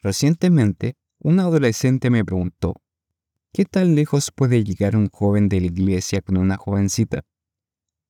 Recientemente, un adolescente me preguntó, ¿qué tan lejos puede llegar un joven de la iglesia con una jovencita?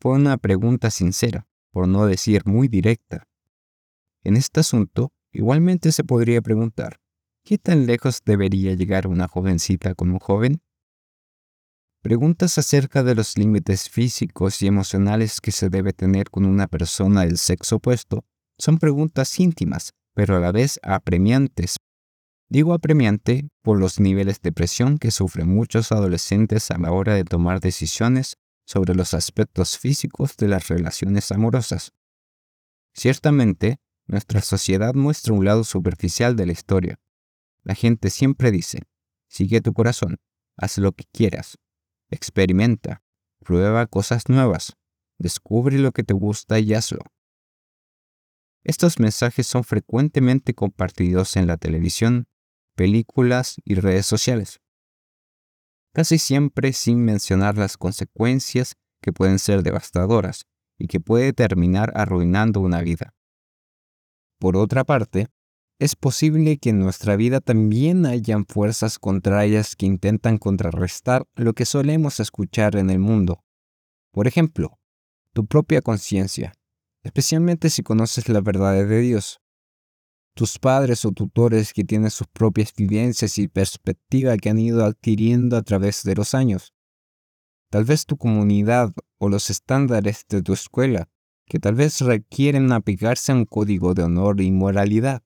Fue una pregunta sincera, por no decir muy directa. En este asunto, igualmente se podría preguntar, ¿qué tan lejos debería llegar una jovencita con un joven? Preguntas acerca de los límites físicos y emocionales que se debe tener con una persona del sexo opuesto son preguntas íntimas, pero a la vez apremiantes Digo apremiante por los niveles de presión que sufren muchos adolescentes a la hora de tomar decisiones sobre los aspectos físicos de las relaciones amorosas. Ciertamente, nuestra sociedad muestra un lado superficial de la historia. La gente siempre dice, sigue tu corazón, haz lo que quieras, experimenta, prueba cosas nuevas, descubre lo que te gusta y hazlo. Estos mensajes son frecuentemente compartidos en la televisión, películas y redes sociales. Casi siempre sin mencionar las consecuencias que pueden ser devastadoras y que puede terminar arruinando una vida. Por otra parte, es posible que en nuestra vida también hayan fuerzas contrarias que intentan contrarrestar lo que solemos escuchar en el mundo. Por ejemplo, tu propia conciencia, especialmente si conoces la verdad de Dios tus padres o tutores que tienen sus propias vivencias y perspectiva que han ido adquiriendo a través de los años. Tal vez tu comunidad o los estándares de tu escuela, que tal vez requieren aplicarse a un código de honor y moralidad.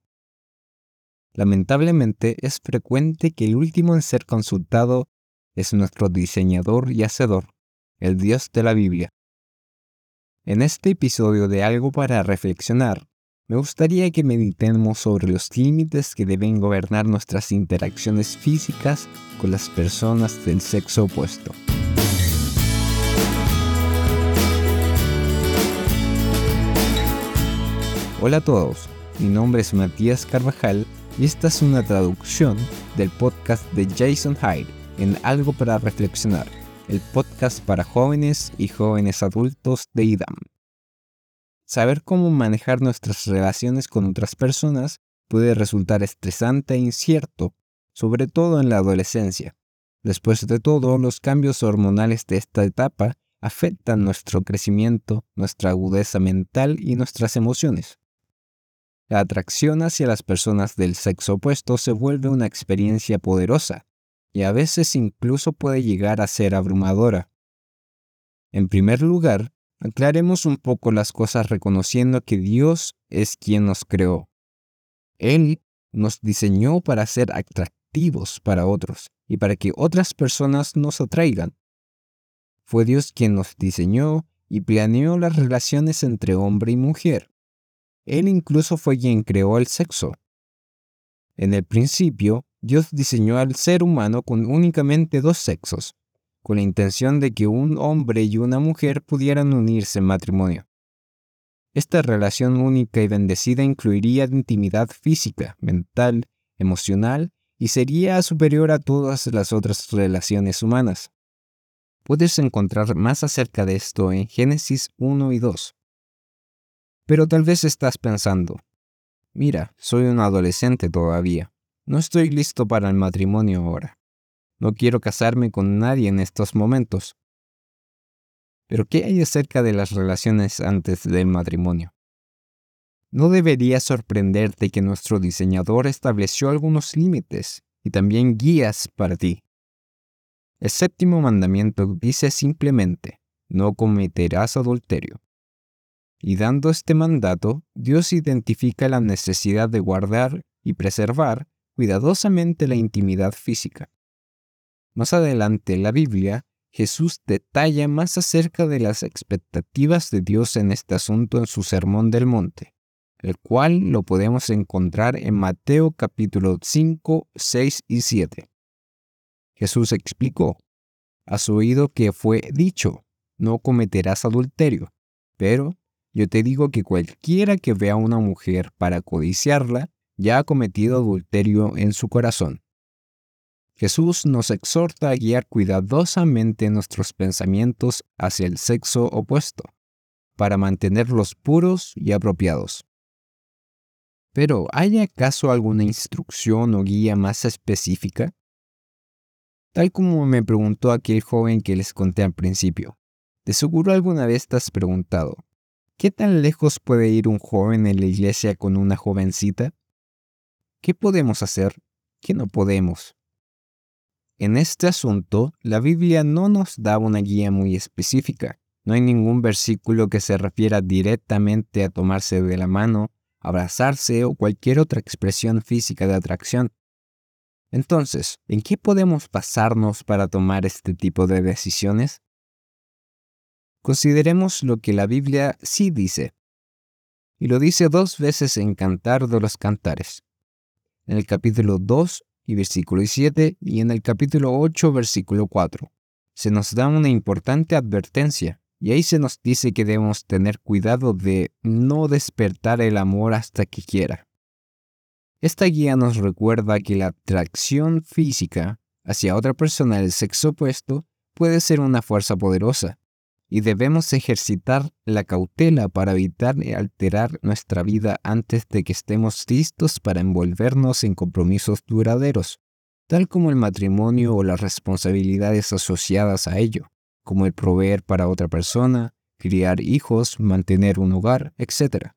Lamentablemente es frecuente que el último en ser consultado es nuestro diseñador y hacedor, el Dios de la Biblia. En este episodio de Algo para Reflexionar, me gustaría que meditemos sobre los límites que deben gobernar nuestras interacciones físicas con las personas del sexo opuesto. Hola a todos, mi nombre es Matías Carvajal y esta es una traducción del podcast de Jason Hyde en Algo para Reflexionar, el podcast para jóvenes y jóvenes adultos de IDAM. Saber cómo manejar nuestras relaciones con otras personas puede resultar estresante e incierto, sobre todo en la adolescencia. Después de todo, los cambios hormonales de esta etapa afectan nuestro crecimiento, nuestra agudeza mental y nuestras emociones. La atracción hacia las personas del sexo opuesto se vuelve una experiencia poderosa y a veces incluso puede llegar a ser abrumadora. En primer lugar, Aclaremos un poco las cosas reconociendo que Dios es quien nos creó. Él nos diseñó para ser atractivos para otros y para que otras personas nos atraigan. Fue Dios quien nos diseñó y planeó las relaciones entre hombre y mujer. Él incluso fue quien creó el sexo. En el principio, Dios diseñó al ser humano con únicamente dos sexos, con la intención de que un hombre y una mujer pudieran unirse en matrimonio. Esta relación única y bendecida incluiría intimidad física, mental, emocional y sería superior a todas las otras relaciones humanas. Puedes encontrar más acerca de esto en Génesis 1 y 2. Pero tal vez estás pensando, mira, soy un adolescente todavía, no estoy listo para el matrimonio ahora. No quiero casarme con nadie en estos momentos. Pero ¿qué hay acerca de las relaciones antes del matrimonio? No debería sorprenderte que nuestro diseñador estableció algunos límites y también guías para ti. El séptimo mandamiento dice simplemente, no cometerás adulterio. Y dando este mandato, Dios identifica la necesidad de guardar y preservar cuidadosamente la intimidad física. Más adelante en la Biblia, Jesús detalla más acerca de las expectativas de Dios en este asunto en su Sermón del Monte, el cual lo podemos encontrar en Mateo capítulo 5, 6 y 7. Jesús explicó, Has oído que fue dicho, no cometerás adulterio, pero yo te digo que cualquiera que vea a una mujer para codiciarla, ya ha cometido adulterio en su corazón. Jesús nos exhorta a guiar cuidadosamente nuestros pensamientos hacia el sexo opuesto, para mantenerlos puros y apropiados. Pero, ¿hay acaso alguna instrucción o guía más específica? Tal como me preguntó aquel joven que les conté al principio. De seguro alguna vez te has preguntado, ¿qué tan lejos puede ir un joven en la iglesia con una jovencita? ¿Qué podemos hacer? ¿Qué no podemos? En este asunto, la Biblia no nos da una guía muy específica. No hay ningún versículo que se refiera directamente a tomarse de la mano, abrazarse o cualquier otra expresión física de atracción. Entonces, ¿en qué podemos basarnos para tomar este tipo de decisiones? Consideremos lo que la Biblia sí dice. Y lo dice dos veces en Cantar de los Cantares. En el capítulo 2 y versículo 7 y en el capítulo 8 versículo 4. Se nos da una importante advertencia y ahí se nos dice que debemos tener cuidado de no despertar el amor hasta que quiera. Esta guía nos recuerda que la atracción física hacia otra persona del sexo opuesto puede ser una fuerza poderosa y debemos ejercitar la cautela para evitar alterar nuestra vida antes de que estemos listos para envolvernos en compromisos duraderos, tal como el matrimonio o las responsabilidades asociadas a ello, como el proveer para otra persona, criar hijos, mantener un hogar, etc.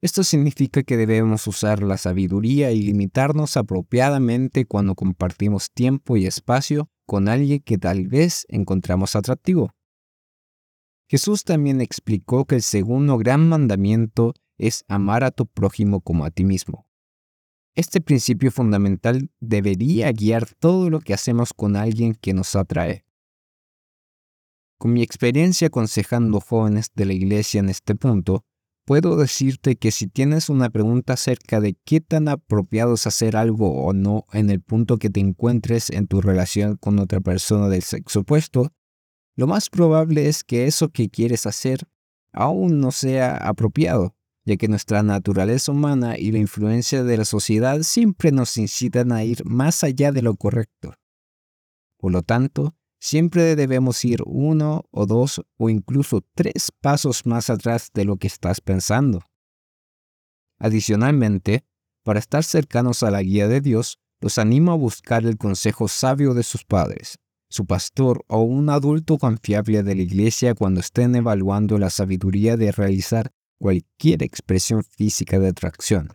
Esto significa que debemos usar la sabiduría y limitarnos apropiadamente cuando compartimos tiempo y espacio con alguien que tal vez encontramos atractivo Jesús también explicó que el segundo gran mandamiento es amar a tu prójimo como a ti mismo. Este principio fundamental debería guiar todo lo que hacemos con alguien que nos atrae. Con mi experiencia aconsejando jóvenes de la iglesia en este punto, puedo decirte que si tienes una pregunta acerca de qué tan apropiado es hacer algo o no en el punto que te encuentres en tu relación con otra persona del sexo opuesto, lo más probable es que eso que quieres hacer aún no sea apropiado, ya que nuestra naturaleza humana y la influencia de la sociedad siempre nos incitan a ir más allá de lo correcto. Por lo tanto, siempre debemos ir uno o dos o incluso tres pasos más atrás de lo que estás pensando. Adicionalmente, para estar cercanos a la guía de Dios, los animo a buscar el consejo sabio de sus padres su pastor o un adulto confiable de la iglesia cuando estén evaluando la sabiduría de realizar cualquier expresión física de atracción.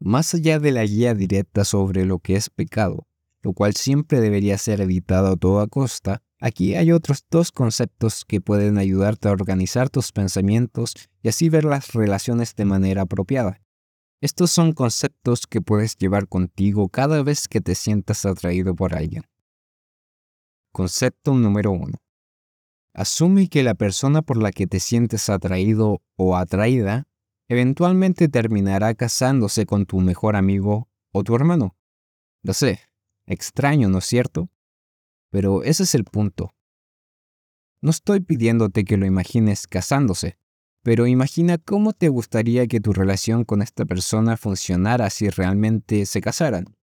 Más allá de la guía directa sobre lo que es pecado, lo cual siempre debería ser evitado a toda costa, aquí hay otros dos conceptos que pueden ayudarte a organizar tus pensamientos y así ver las relaciones de manera apropiada. Estos son conceptos que puedes llevar contigo cada vez que te sientas atraído por alguien. Concepto número uno. Asume que la persona por la que te sientes atraído o atraída eventualmente terminará casándose con tu mejor amigo o tu hermano. Lo sé, extraño, ¿no es cierto? Pero ese es el punto. No estoy pidiéndote que lo imagines casándose, pero imagina cómo te gustaría que tu relación con esta persona funcionara si realmente se casaran.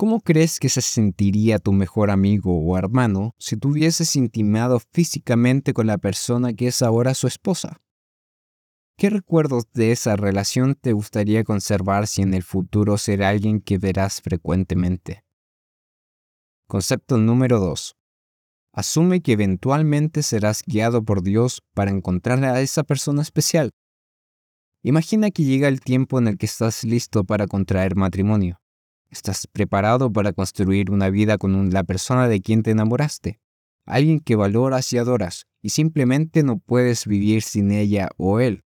¿Cómo crees que se sentiría tu mejor amigo o hermano si tuvieses intimado físicamente con la persona que es ahora su esposa? ¿Qué recuerdos de esa relación te gustaría conservar si en el futuro será alguien que verás frecuentemente? Concepto número 2. Asume que eventualmente serás guiado por Dios para encontrar a esa persona especial. Imagina que llega el tiempo en el que estás listo para contraer matrimonio. ¿Estás preparado para construir una vida con la persona de quien te enamoraste? Alguien que valoras y adoras y simplemente no puedes vivir sin ella o él.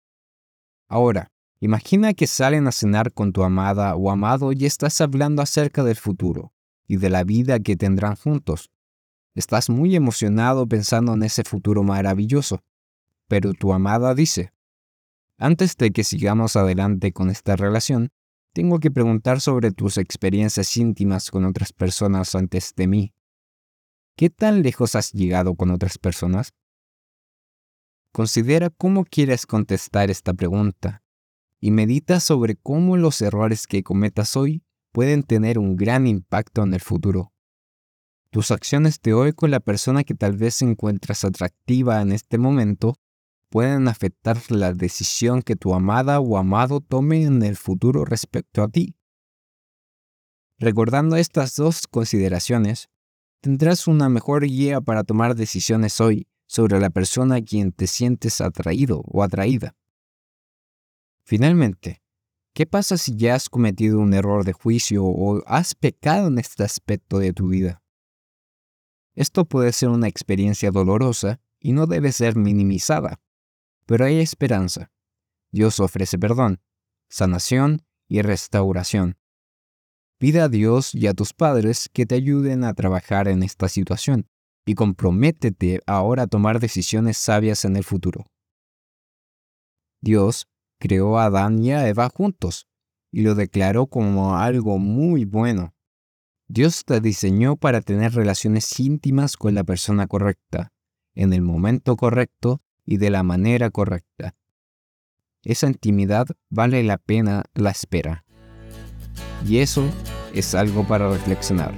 Ahora, imagina que salen a cenar con tu amada o amado y estás hablando acerca del futuro y de la vida que tendrán juntos. Estás muy emocionado pensando en ese futuro maravilloso, pero tu amada dice, antes de que sigamos adelante con esta relación, tengo que preguntar sobre tus experiencias íntimas con otras personas antes de mí. ¿Qué tan lejos has llegado con otras personas? Considera cómo quieres contestar esta pregunta y medita sobre cómo los errores que cometas hoy pueden tener un gran impacto en el futuro. Tus acciones de hoy con la persona que tal vez encuentras atractiva en este momento pueden afectar la decisión que tu amada o amado tome en el futuro respecto a ti. Recordando estas dos consideraciones, tendrás una mejor guía para tomar decisiones hoy sobre la persona a quien te sientes atraído o atraída. Finalmente, ¿qué pasa si ya has cometido un error de juicio o has pecado en este aspecto de tu vida? Esto puede ser una experiencia dolorosa y no debe ser minimizada, pero hay esperanza. Dios ofrece perdón, sanación y restauración. Pide a Dios y a tus padres que te ayuden a trabajar en esta situación y comprométete ahora a tomar decisiones sabias en el futuro. Dios creó a Adán y a Eva juntos y lo declaró como algo muy bueno. Dios te diseñó para tener relaciones íntimas con la persona correcta, en el momento correcto y de la manera correcta. Esa intimidad vale la pena la espera. Y eso es algo para reflexionar.